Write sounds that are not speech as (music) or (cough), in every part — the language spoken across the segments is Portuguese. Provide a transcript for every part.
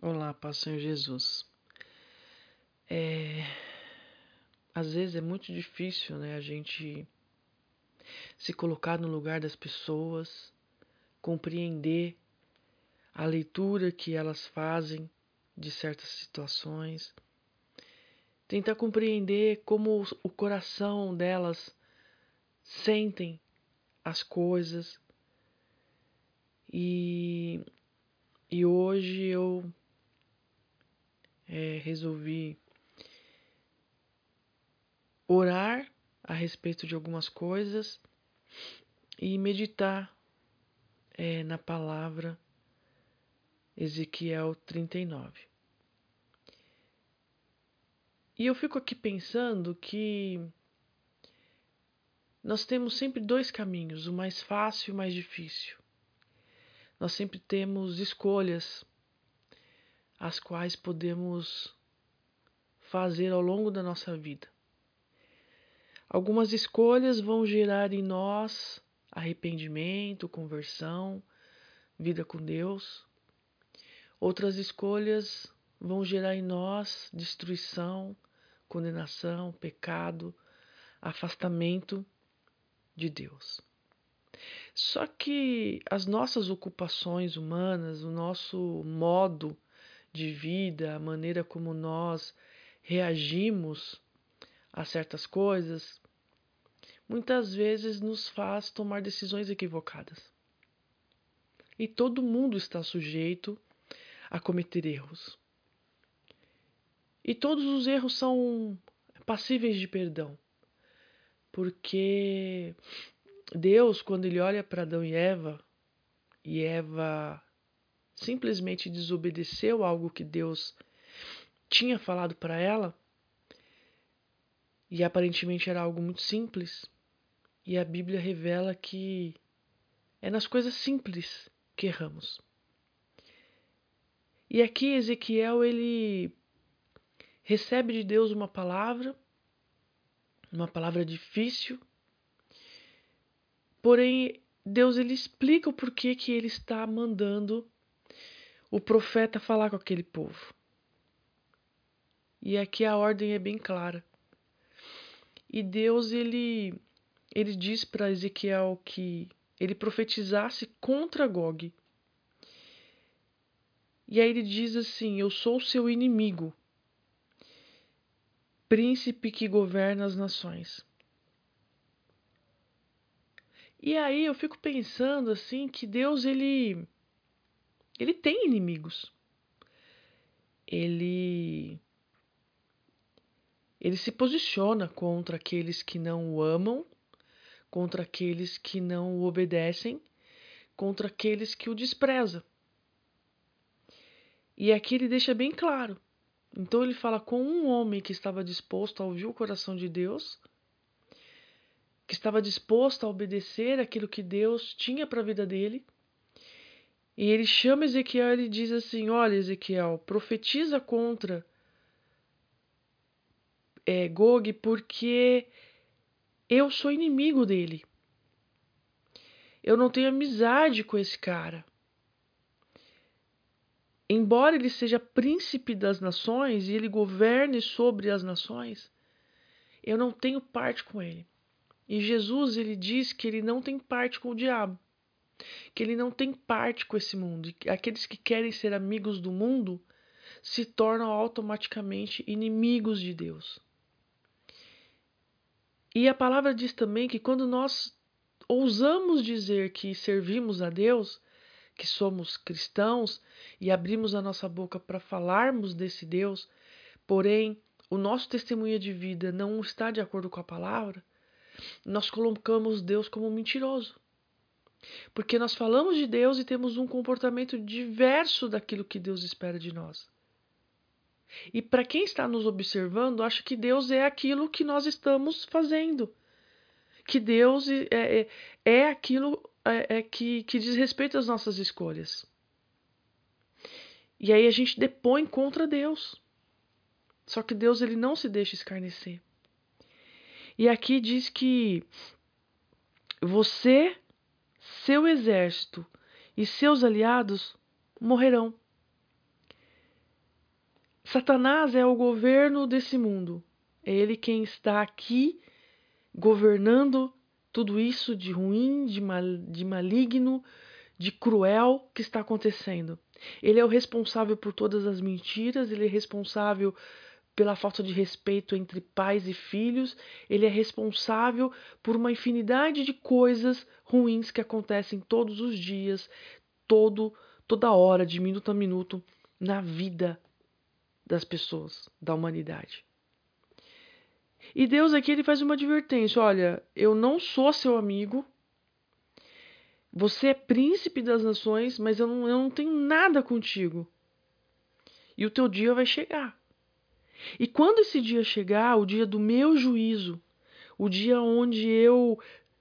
Olá, paz Senhor Jesus. É... Às vezes é muito difícil, né, a gente se colocar no lugar das pessoas, compreender a leitura que elas fazem de certas situações, tentar compreender como o coração delas sentem as coisas. E, e hoje eu é, resolvi orar a respeito de algumas coisas e meditar é, na palavra Ezequiel 39. E eu fico aqui pensando que nós temos sempre dois caminhos, o mais fácil e o mais difícil. Nós sempre temos escolhas as quais podemos fazer ao longo da nossa vida. Algumas escolhas vão gerar em nós arrependimento, conversão, vida com Deus. Outras escolhas vão gerar em nós destruição, condenação, pecado, afastamento de Deus. Só que as nossas ocupações humanas, o nosso modo de vida, a maneira como nós reagimos a certas coisas, muitas vezes nos faz tomar decisões equivocadas. E todo mundo está sujeito a cometer erros. E todos os erros são passíveis de perdão. Porque Deus, quando ele olha para Adão e Eva, e Eva simplesmente desobedeceu algo que Deus tinha falado para ela, e aparentemente era algo muito simples, e a Bíblia revela que é nas coisas simples que erramos. E aqui Ezequiel ele recebe de Deus uma palavra, uma palavra difícil, porém Deus ele explica o porquê que ele está mandando o profeta falar com aquele povo. E aqui a ordem é bem clara. E Deus ele ele diz para Ezequiel que ele profetizasse contra Gog. E aí ele diz assim: Eu sou seu inimigo, príncipe que governa as nações. E aí eu fico pensando assim que Deus ele ele tem inimigos. Ele ele se posiciona contra aqueles que não o amam, contra aqueles que não o obedecem, contra aqueles que o desprezam. E aqui ele deixa bem claro. Então ele fala com um homem que estava disposto a ouvir o coração de Deus, que estava disposto a obedecer aquilo que Deus tinha para a vida dele e ele chama Ezequiel e diz assim: Olha, Ezequiel, profetiza contra é, Gog, porque eu sou inimigo dele. Eu não tenho amizade com esse cara. Embora ele seja príncipe das nações e ele governe sobre as nações, eu não tenho parte com ele. E Jesus ele diz que ele não tem parte com o diabo que ele não tem parte com esse mundo. Aqueles que querem ser amigos do mundo se tornam automaticamente inimigos de Deus. E a palavra diz também que quando nós ousamos dizer que servimos a Deus, que somos cristãos e abrimos a nossa boca para falarmos desse Deus, porém o nosso testemunho de vida não está de acordo com a palavra, nós colocamos Deus como mentiroso. Porque nós falamos de Deus e temos um comportamento diverso daquilo que Deus espera de nós. E para quem está nos observando, acha que Deus é aquilo que nós estamos fazendo. Que Deus é, é, é aquilo é, é, que, que diz respeito às nossas escolhas. E aí a gente depõe contra Deus. Só que Deus ele não se deixa escarnecer. E aqui diz que você seu exército e seus aliados morrerão. Satanás é o governo desse mundo. É ele quem está aqui governando tudo isso de ruim, de, mal, de maligno, de cruel que está acontecendo. Ele é o responsável por todas as mentiras, ele é responsável pela falta de respeito entre pais e filhos, ele é responsável por uma infinidade de coisas ruins que acontecem todos os dias, todo toda hora, de minuto a minuto na vida das pessoas, da humanidade. E Deus aqui ele faz uma advertência: olha, eu não sou seu amigo, você é príncipe das nações, mas eu não, eu não tenho nada contigo. E o teu dia vai chegar. E quando esse dia chegar, o dia do meu juízo, o dia onde eu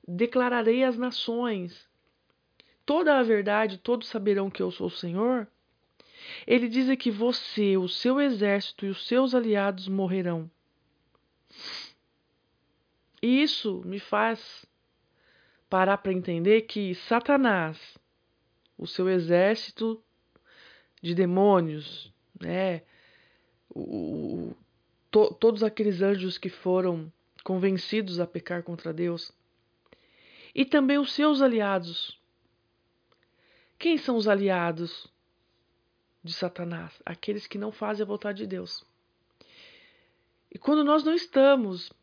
declararei às nações toda a verdade, todos saberão que eu sou o Senhor. Ele diz que você, o seu exército e os seus aliados morrerão. E isso me faz parar para entender que Satanás, o seu exército de demônios, né, o, to, todos aqueles anjos que foram convencidos a pecar contra Deus, e também os seus aliados. Quem são os aliados de Satanás? Aqueles que não fazem a vontade de Deus. E quando nós não estamos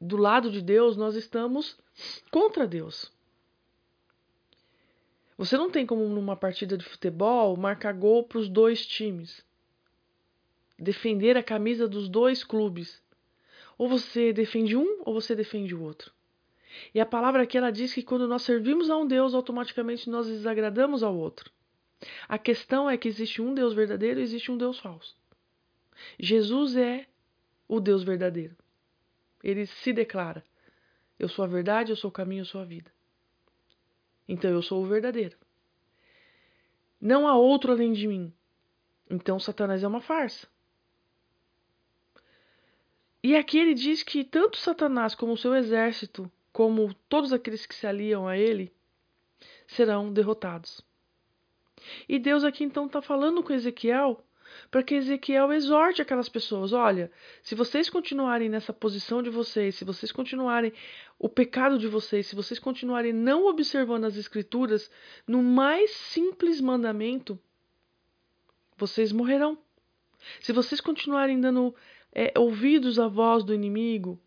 do lado de Deus, nós estamos contra Deus. Você não tem como numa partida de futebol marcar gol para os dois times defender a camisa dos dois clubes. Ou você defende um ou você defende o outro. E a palavra aqui ela diz que quando nós servimos a um Deus, automaticamente nós desagradamos ao outro. A questão é que existe um Deus verdadeiro e existe um Deus falso. Jesus é o Deus verdadeiro. Ele se declara: Eu sou a verdade, eu sou o caminho, eu sou a vida. Então eu sou o verdadeiro. Não há outro além de mim. Então Satanás é uma farsa. E aqui ele diz que tanto Satanás como o seu exército, como todos aqueles que se aliam a ele, serão derrotados. E Deus aqui então está falando com Ezequiel para que Ezequiel exorte aquelas pessoas: olha, se vocês continuarem nessa posição de vocês, se vocês continuarem o pecado de vocês, se vocês continuarem não observando as Escrituras, no mais simples mandamento, vocês morrerão. Se vocês continuarem dando é, ouvidos à voz do inimigo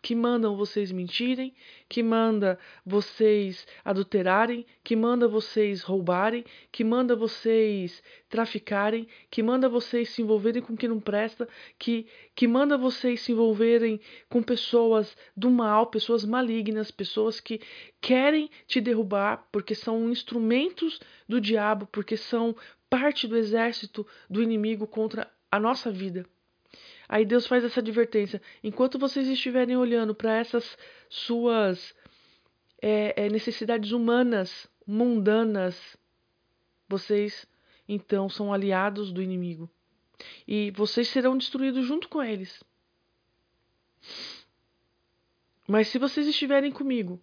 que mandam vocês mentirem, que manda vocês adulterarem, que manda vocês roubarem, que manda vocês traficarem, que manda vocês se envolverem com quem não presta, que, que manda vocês se envolverem com pessoas do mal, pessoas malignas, pessoas que querem te derrubar porque são instrumentos do diabo, porque são parte do exército do inimigo contra a nossa vida. Aí Deus faz essa advertência: enquanto vocês estiverem olhando para essas suas é, é, necessidades humanas, mundanas, vocês então são aliados do inimigo. E vocês serão destruídos junto com eles. Mas se vocês estiverem comigo,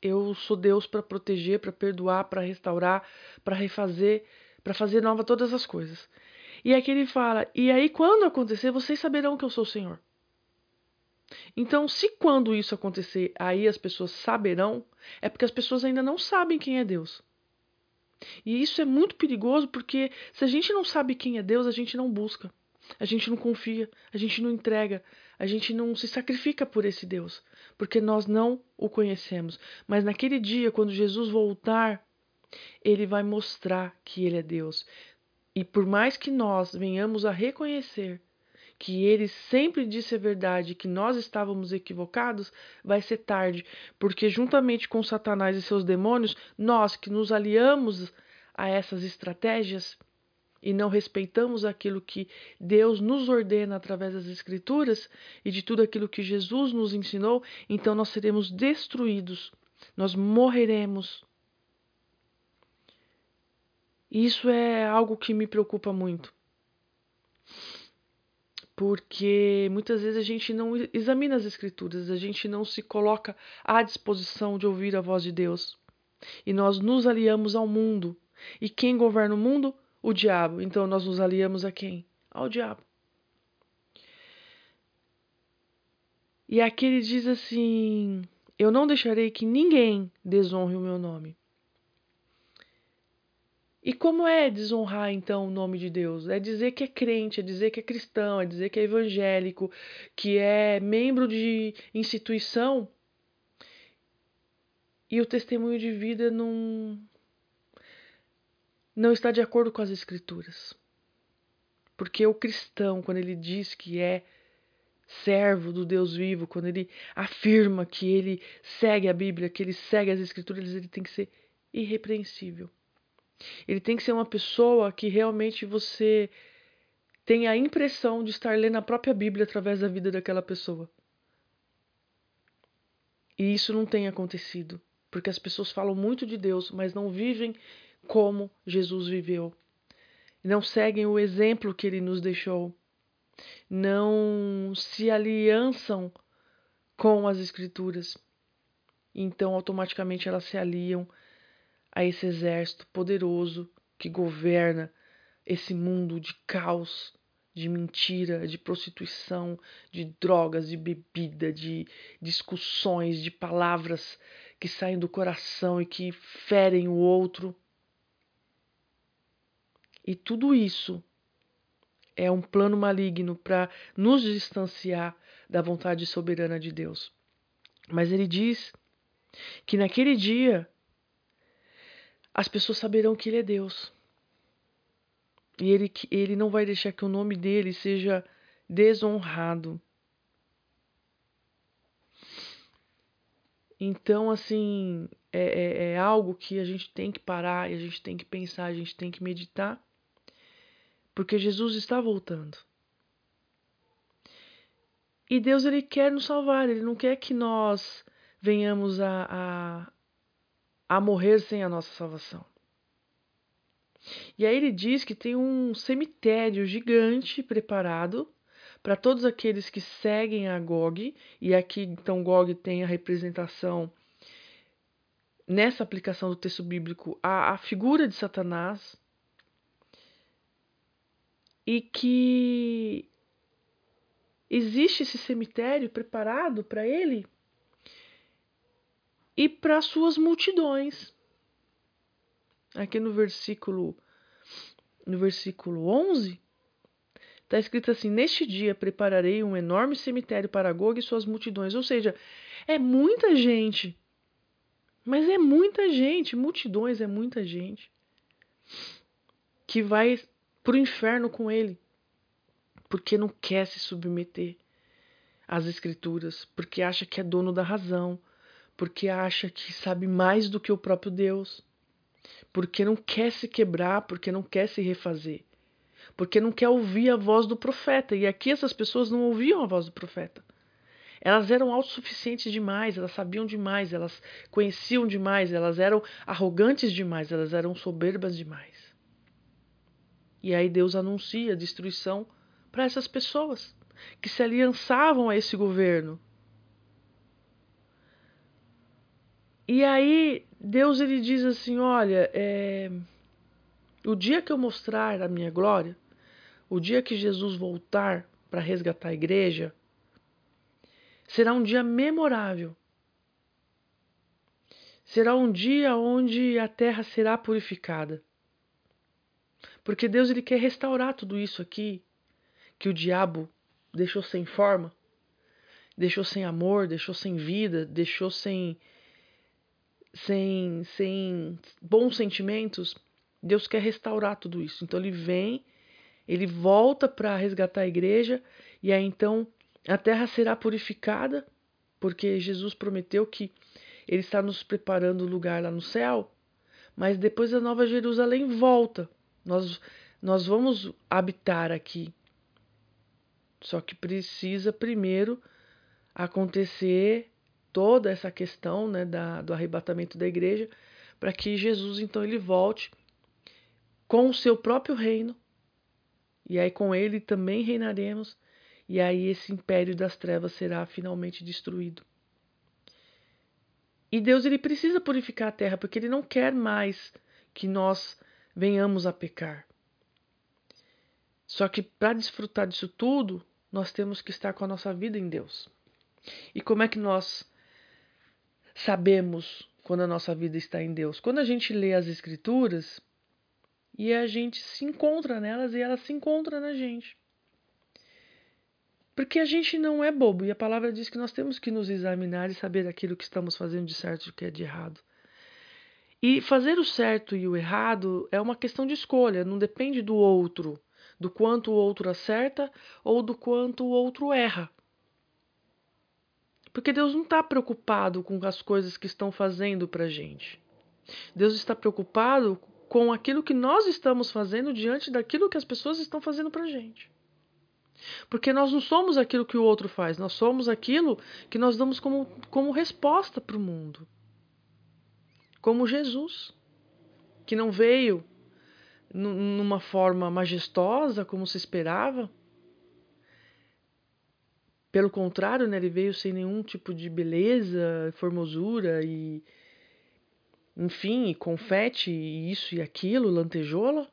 eu sou Deus para proteger, para perdoar, para restaurar, para refazer, para fazer nova todas as coisas. E aqui ele fala: E aí, quando acontecer, vocês saberão que eu sou o Senhor. Então, se quando isso acontecer, aí as pessoas saberão, é porque as pessoas ainda não sabem quem é Deus. E isso é muito perigoso porque se a gente não sabe quem é Deus, a gente não busca, a gente não confia, a gente não entrega, a gente não se sacrifica por esse Deus, porque nós não o conhecemos. Mas naquele dia, quando Jesus voltar, ele vai mostrar que ele é Deus. E por mais que nós venhamos a reconhecer que ele sempre disse a verdade, que nós estávamos equivocados, vai ser tarde, porque juntamente com Satanás e seus demônios, nós que nos aliamos a essas estratégias e não respeitamos aquilo que Deus nos ordena através das Escrituras e de tudo aquilo que Jesus nos ensinou, então nós seremos destruídos, nós morreremos isso é algo que me preocupa muito. Porque muitas vezes a gente não examina as Escrituras, a gente não se coloca à disposição de ouvir a voz de Deus. E nós nos aliamos ao mundo. E quem governa o mundo? O diabo. Então nós nos aliamos a quem? ao diabo. E aqui ele diz assim: Eu não deixarei que ninguém desonre o meu nome. E como é desonrar então o nome de Deus? É dizer que é crente, é dizer que é cristão, é dizer que é evangélico, que é membro de instituição e o testemunho de vida não não está de acordo com as escrituras. Porque o cristão, quando ele diz que é servo do Deus vivo, quando ele afirma que ele segue a Bíblia, que ele segue as escrituras, ele tem que ser irrepreensível. Ele tem que ser uma pessoa que realmente você tem a impressão de estar lendo a própria Bíblia através da vida daquela pessoa. E isso não tem acontecido, porque as pessoas falam muito de Deus, mas não vivem como Jesus viveu. Não seguem o exemplo que ele nos deixou. Não se aliançam com as Escrituras. Então, automaticamente, elas se aliam a esse exército poderoso que governa esse mundo de caos, de mentira, de prostituição, de drogas, de bebida, de discussões, de palavras que saem do coração e que ferem o outro. E tudo isso é um plano maligno para nos distanciar da vontade soberana de Deus. Mas ele diz que naquele dia as pessoas saberão que Ele é Deus. E ele, ele não vai deixar que o nome dele seja desonrado. Então, assim, é, é, é, algo que a gente tem que parar a gente tem que pensar, a gente tem que meditar, porque Jesus está voltando. E Deus, Ele quer nos salvar, Ele não quer que nós venhamos a, a, a morrer sem a nossa salvação. E aí ele diz que tem um cemitério gigante preparado para todos aqueles que seguem a Gog, e aqui então Gog tem a representação nessa aplicação do texto bíblico a, a figura de Satanás, e que existe esse cemitério preparado para ele e para suas multidões. Aqui no versículo no versículo 11 está escrito assim: Neste dia prepararei um enorme cemitério para Gog e suas multidões. Ou seja, é muita gente. Mas é muita gente, multidões é muita gente que vai para o inferno com ele, porque não quer se submeter às escrituras, porque acha que é dono da razão, porque acha que sabe mais do que o próprio Deus, porque não quer se quebrar, porque não quer se refazer, porque não quer ouvir a voz do profeta. E aqui essas pessoas não ouviam a voz do profeta. Elas eram autossuficientes demais, elas sabiam demais, elas conheciam demais, elas eram arrogantes demais, elas eram soberbas demais. E aí Deus anuncia a destruição para essas pessoas que se aliançavam a esse governo, E aí Deus ele diz assim, olha, é, o dia que eu mostrar a minha glória, o dia que Jesus voltar para resgatar a igreja, será um dia memorável. Será um dia onde a terra será purificada. Porque Deus ele quer restaurar tudo isso aqui que o diabo deixou sem forma, deixou sem amor, deixou sem vida, deixou sem sem, sem bons sentimentos, Deus quer restaurar tudo isso. Então ele vem, ele volta para resgatar a igreja, e aí então a terra será purificada, porque Jesus prometeu que ele está nos preparando o lugar lá no céu, mas depois a Nova Jerusalém volta. Nós, nós vamos habitar aqui. Só que precisa primeiro acontecer toda essa questão né, da, do arrebatamento da igreja, para que Jesus então ele volte com o seu próprio reino, e aí com ele também reinaremos, e aí esse império das trevas será finalmente destruído. E Deus ele precisa purificar a terra, porque ele não quer mais que nós venhamos a pecar. Só que para desfrutar disso tudo, nós temos que estar com a nossa vida em Deus. E como é que nós sabemos quando a nossa vida está em Deus? Quando a gente lê as Escrituras e a gente se encontra nelas e elas se encontram na gente. Porque a gente não é bobo e a palavra diz que nós temos que nos examinar e saber aquilo que estamos fazendo de certo e o que é de errado. E fazer o certo e o errado é uma questão de escolha, não depende do outro, do quanto o outro acerta ou do quanto o outro erra. Porque Deus não está preocupado com as coisas que estão fazendo para gente. Deus está preocupado com aquilo que nós estamos fazendo diante daquilo que as pessoas estão fazendo para gente. Porque nós não somos aquilo que o outro faz, nós somos aquilo que nós damos como, como resposta para o mundo como Jesus, que não veio numa forma majestosa como se esperava. Pelo contrário, né, ele veio sem nenhum tipo de beleza, formosura e, enfim, e confete, e isso e aquilo, lantejoula,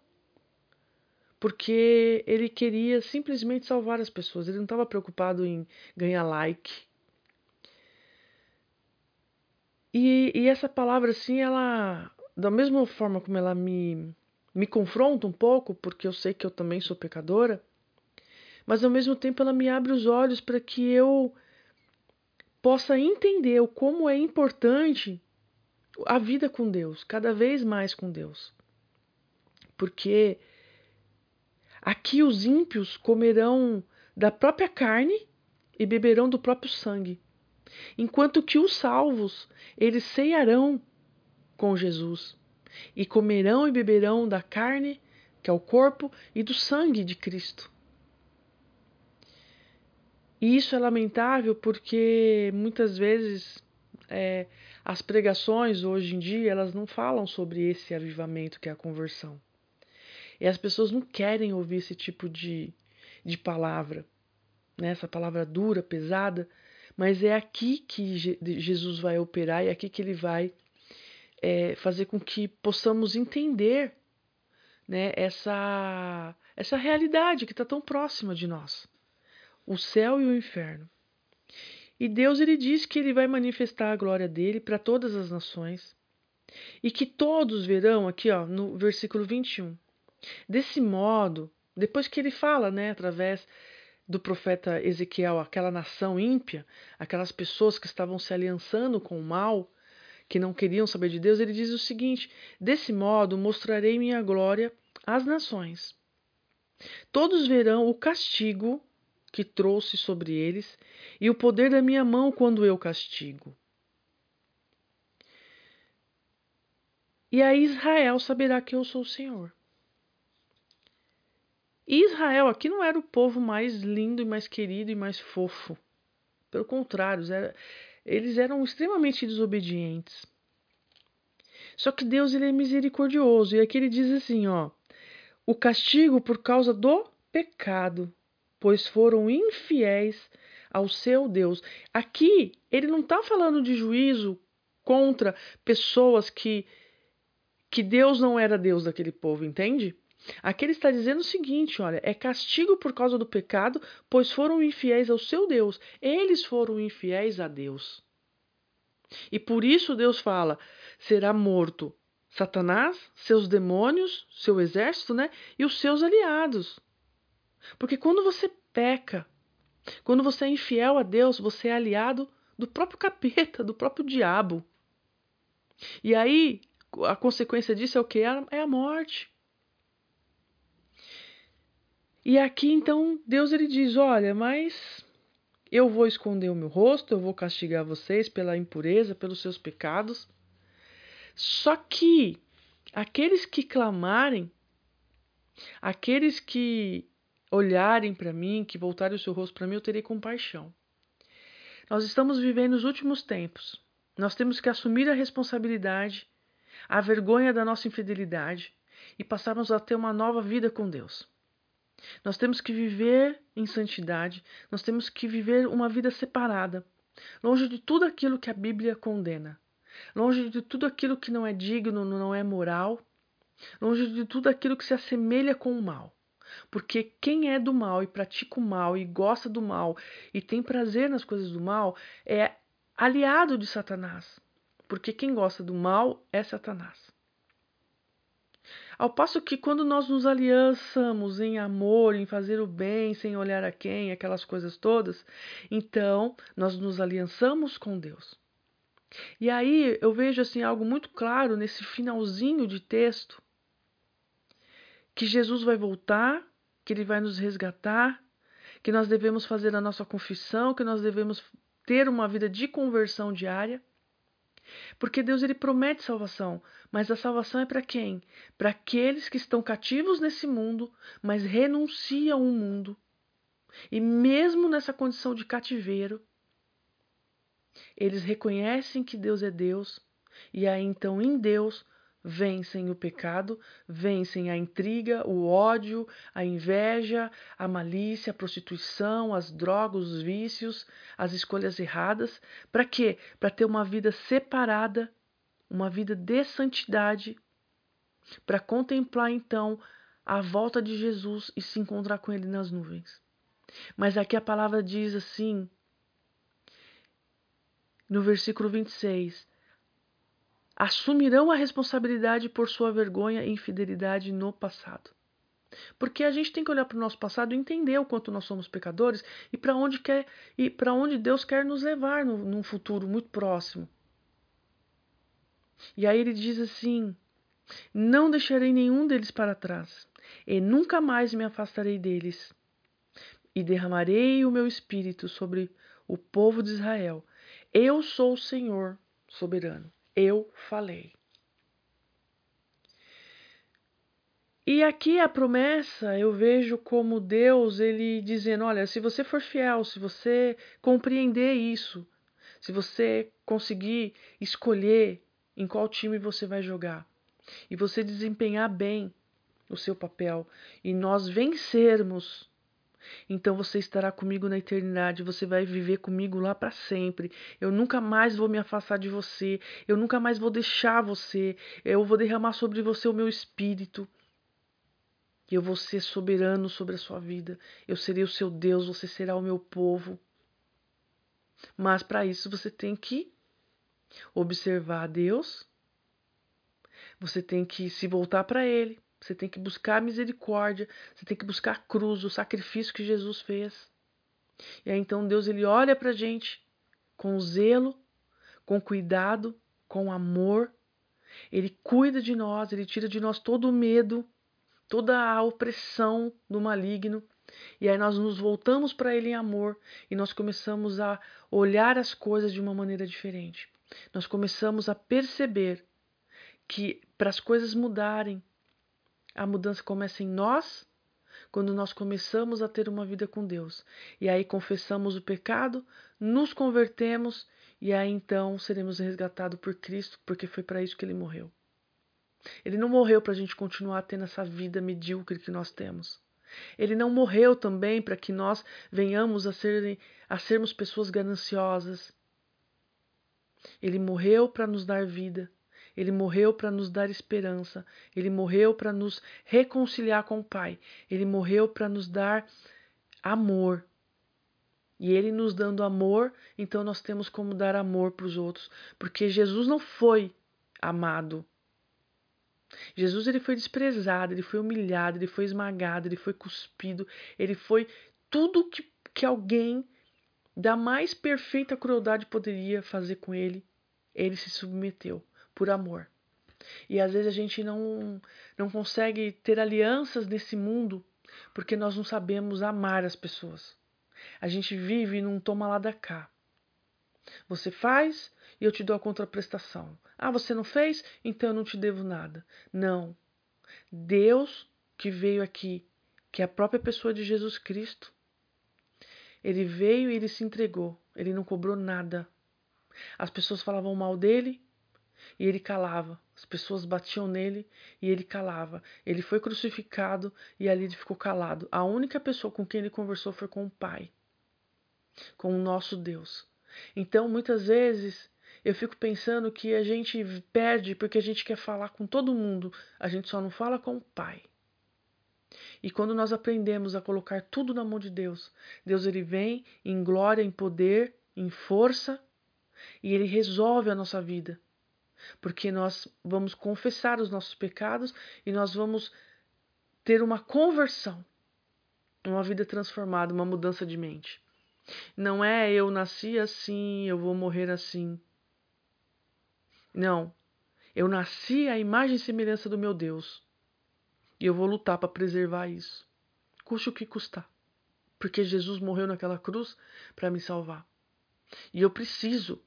porque ele queria simplesmente salvar as pessoas. Ele não estava preocupado em ganhar like, E, e essa palavra, assim, ela, da mesma forma como ela me, me confronta um pouco, porque eu sei que eu também sou pecadora, mas ao mesmo tempo ela me abre os olhos para que eu possa entender o como é importante a vida com Deus, cada vez mais com Deus. Porque aqui os ímpios comerão da própria carne e beberão do próprio sangue enquanto que os salvos, eles ceiarão com Jesus e comerão e beberão da carne, que é o corpo, e do sangue de Cristo. E isso é lamentável porque muitas vezes é, as pregações hoje em dia elas não falam sobre esse avivamento que é a conversão. E as pessoas não querem ouvir esse tipo de, de palavra, né? essa palavra dura, pesada, mas é aqui que Jesus vai operar e é aqui que ele vai é, fazer com que possamos entender né, essa, essa realidade que está tão próxima de nós o céu e o inferno. E Deus ele diz que ele vai manifestar a glória dele para todas as nações e que todos verão aqui, ó, no versículo 21. Desse modo, depois que ele fala, né, através do profeta Ezequiel, aquela nação ímpia, aquelas pessoas que estavam se aliançando com o mal, que não queriam saber de Deus, ele diz o seguinte: Desse modo mostrarei minha glória às nações. Todos verão o castigo que trouxe sobre eles e o poder da minha mão quando eu castigo. E aí Israel saberá que eu sou o Senhor. E Israel aqui não era o povo mais lindo e mais querido e mais fofo. Pelo contrário, eles eram extremamente desobedientes. Só que Deus ele é misericordioso. E aqui ele diz assim, ó: o castigo por causa do pecado, pois foram infiéis ao seu Deus. Aqui ele não está falando de juízo contra pessoas que que Deus não era Deus daquele povo, entende? Aqui ele está dizendo o seguinte: olha, é castigo por causa do pecado, pois foram infiéis ao seu Deus. Eles foram infiéis a Deus. E por isso Deus fala: será morto Satanás, seus demônios, seu exército, né? E os seus aliados. Porque quando você peca, quando você é infiel a Deus, você é aliado do próprio (laughs) capeta, do próprio diabo. E aí, a consequência disso é o que? É a morte. E aqui então Deus ele diz: Olha, mas eu vou esconder o meu rosto, eu vou castigar vocês pela impureza, pelos seus pecados. Só que aqueles que clamarem, aqueles que olharem para mim, que voltarem o seu rosto para mim, eu terei compaixão. Nós estamos vivendo os últimos tempos. Nós temos que assumir a responsabilidade, a vergonha da nossa infidelidade e passarmos a ter uma nova vida com Deus. Nós temos que viver em santidade, nós temos que viver uma vida separada, longe de tudo aquilo que a Bíblia condena, longe de tudo aquilo que não é digno, não é moral, longe de tudo aquilo que se assemelha com o mal, porque quem é do mal e pratica o mal e gosta do mal e tem prazer nas coisas do mal é aliado de Satanás, porque quem gosta do mal é Satanás. Ao passo que quando nós nos aliançamos em amor, em fazer o bem, sem olhar a quem, aquelas coisas todas, então nós nos aliançamos com Deus. E aí eu vejo assim algo muito claro nesse finalzinho de texto, que Jesus vai voltar, que ele vai nos resgatar, que nós devemos fazer a nossa confissão, que nós devemos ter uma vida de conversão diária. Porque Deus ele promete salvação, mas a salvação é para quem? Para aqueles que estão cativos nesse mundo, mas renunciam ao mundo. E mesmo nessa condição de cativeiro, eles reconhecem que Deus é Deus, e aí então em Deus vencem o pecado, vencem a intriga, o ódio, a inveja, a malícia, a prostituição, as drogas, os vícios, as escolhas erradas. Para quê? Para ter uma vida separada, uma vida de santidade, para contemplar então a volta de Jesus e se encontrar com ele nas nuvens. Mas aqui a palavra diz assim, no versículo 26, assumirão a responsabilidade por sua vergonha e infidelidade no passado. Porque a gente tem que olhar para o nosso passado e entender o quanto nós somos pecadores e para onde quer e para onde Deus quer nos levar no, num futuro muito próximo. E aí ele diz assim: Não deixarei nenhum deles para trás, e nunca mais me afastarei deles. E derramarei o meu espírito sobre o povo de Israel. Eu sou o Senhor soberano eu falei. E aqui a promessa eu vejo como Deus ele dizendo, olha, se você for fiel, se você compreender isso, se você conseguir escolher em qual time você vai jogar e você desempenhar bem o seu papel e nós vencermos então você estará comigo na eternidade, você vai viver comigo lá para sempre. Eu nunca mais vou me afastar de você, eu nunca mais vou deixar você. Eu vou derramar sobre você o meu espírito. Eu vou ser soberano sobre a sua vida. Eu serei o seu Deus, você será o meu povo. Mas para isso você tem que observar a Deus. Você tem que se voltar para ele. Você tem que buscar a misericórdia, você tem que buscar a cruz, o sacrifício que Jesus fez. E aí então Deus ele olha para a gente com zelo, com cuidado, com amor. Ele cuida de nós, ele tira de nós todo o medo, toda a opressão do maligno. E aí nós nos voltamos para ele em amor e nós começamos a olhar as coisas de uma maneira diferente. Nós começamos a perceber que para as coisas mudarem, a mudança começa em nós, quando nós começamos a ter uma vida com Deus. E aí confessamos o pecado, nos convertemos e aí então seremos resgatados por Cristo, porque foi para isso que ele morreu. Ele não morreu para a gente continuar tendo essa vida medíocre que nós temos. Ele não morreu também para que nós venhamos a, ser, a sermos pessoas gananciosas. Ele morreu para nos dar vida. Ele morreu para nos dar esperança. Ele morreu para nos reconciliar com o Pai. Ele morreu para nos dar amor. E ele nos dando amor, então nós temos como dar amor para os outros, porque Jesus não foi amado. Jesus ele foi desprezado, ele foi humilhado, ele foi esmagado, ele foi cuspido, ele foi tudo que, que alguém da mais perfeita crueldade poderia fazer com ele. Ele se submeteu por amor. E às vezes a gente não, não consegue ter alianças nesse mundo porque nós não sabemos amar as pessoas. A gente vive num toma lá da cá. Você faz e eu te dou a contraprestação. Ah, você não fez? Então eu não te devo nada. Não. Deus que veio aqui, que é a própria pessoa de Jesus Cristo, ele veio e ele se entregou. Ele não cobrou nada. As pessoas falavam mal dele, e ele calava. As pessoas batiam nele e ele calava. Ele foi crucificado e ali ele ficou calado. A única pessoa com quem ele conversou foi com o Pai, com o nosso Deus. Então, muitas vezes, eu fico pensando que a gente perde porque a gente quer falar com todo mundo, a gente só não fala com o Pai. E quando nós aprendemos a colocar tudo na mão de Deus, Deus ele vem em glória, em poder, em força e ele resolve a nossa vida. Porque nós vamos confessar os nossos pecados e nós vamos ter uma conversão, uma vida transformada, uma mudança de mente. Não é eu nasci assim, eu vou morrer assim. Não. Eu nasci à imagem e semelhança do meu Deus. E eu vou lutar para preservar isso. Custe o que custar. Porque Jesus morreu naquela cruz para me salvar. E eu preciso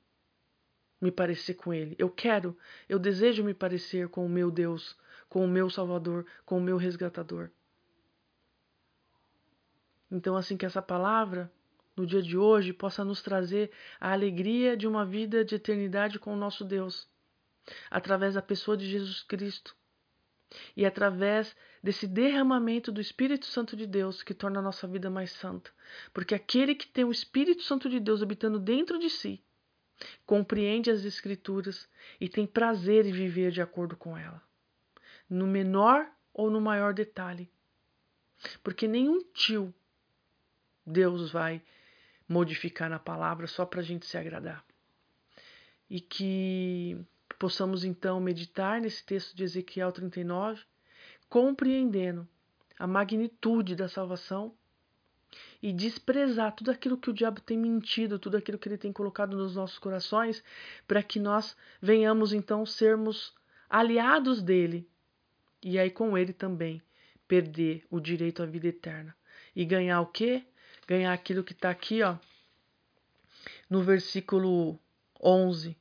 me parecer com Ele. Eu quero, eu desejo me parecer com o meu Deus, com o meu Salvador, com o meu resgatador. Então, assim que essa palavra, no dia de hoje, possa nos trazer a alegria de uma vida de eternidade com o nosso Deus, através da pessoa de Jesus Cristo e através desse derramamento do Espírito Santo de Deus que torna a nossa vida mais santa. Porque aquele que tem o Espírito Santo de Deus habitando dentro de si, compreende as Escrituras e tem prazer em viver de acordo com ela, no menor ou no maior detalhe. Porque nenhum tio Deus vai modificar na palavra só para a gente se agradar. E que possamos então meditar nesse texto de Ezequiel 39, compreendendo a magnitude da salvação e desprezar tudo aquilo que o diabo tem mentido, tudo aquilo que ele tem colocado nos nossos corações, para que nós venhamos então sermos aliados dele e aí com ele também perder o direito à vida eterna e ganhar o quê? Ganhar aquilo que está aqui, ó, no versículo 11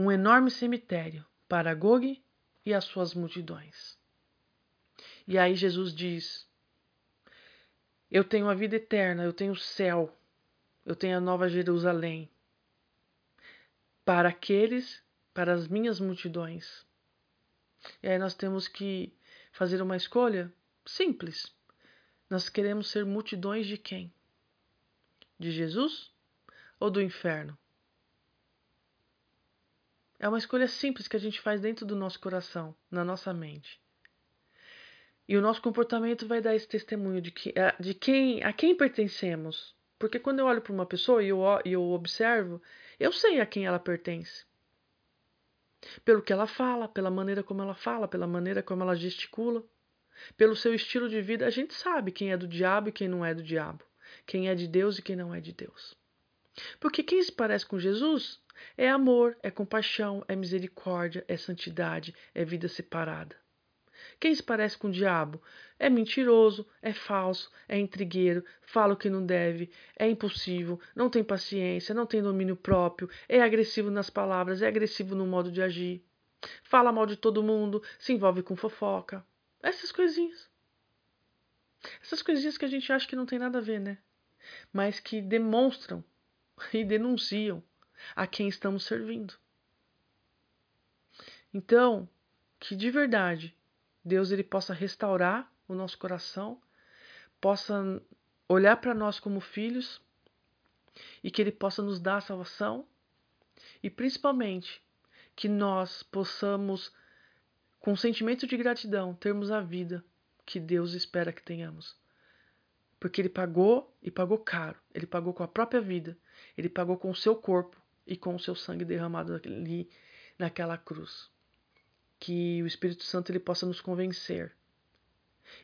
um enorme cemitério para Gog e as suas multidões. E aí Jesus diz: Eu tenho a vida eterna, eu tenho o céu, eu tenho a nova Jerusalém. Para aqueles, para as minhas multidões. E aí nós temos que fazer uma escolha simples. Nós queremos ser multidões de quem? De Jesus ou do inferno? É uma escolha simples que a gente faz dentro do nosso coração, na nossa mente. E o nosso comportamento vai dar esse testemunho de, que, de quem, a quem pertencemos. Porque quando eu olho para uma pessoa e eu, eu observo, eu sei a quem ela pertence. Pelo que ela fala, pela maneira como ela fala, pela maneira como ela gesticula, pelo seu estilo de vida, a gente sabe quem é do diabo e quem não é do diabo, quem é de Deus e quem não é de Deus. Porque quem se parece com Jesus é amor, é compaixão, é misericórdia, é santidade, é vida separada. Quem se parece com o diabo é mentiroso, é falso, é intrigueiro, fala o que não deve, é impulsivo, não tem paciência, não tem domínio próprio, é agressivo nas palavras, é agressivo no modo de agir, fala mal de todo mundo, se envolve com fofoca. Essas coisinhas. Essas coisinhas que a gente acha que não tem nada a ver, né? Mas que demonstram (laughs) e denunciam a quem estamos servindo. Então, que de verdade Deus ele possa restaurar o nosso coração, possa olhar para nós como filhos e que ele possa nos dar a salvação e principalmente que nós possamos com sentimento de gratidão termos a vida que Deus espera que tenhamos. Porque ele pagou e pagou caro. Ele pagou com a própria vida. Ele pagou com o seu corpo e com o seu sangue derramado ali naquela cruz. Que o Espírito Santo ele possa nos convencer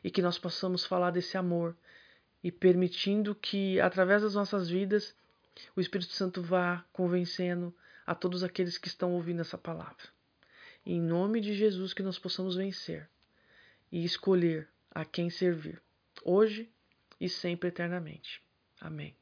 e que nós possamos falar desse amor e permitindo que através das nossas vidas o Espírito Santo vá convencendo a todos aqueles que estão ouvindo essa palavra. Em nome de Jesus que nós possamos vencer e escolher a quem servir, hoje e sempre eternamente. Amém.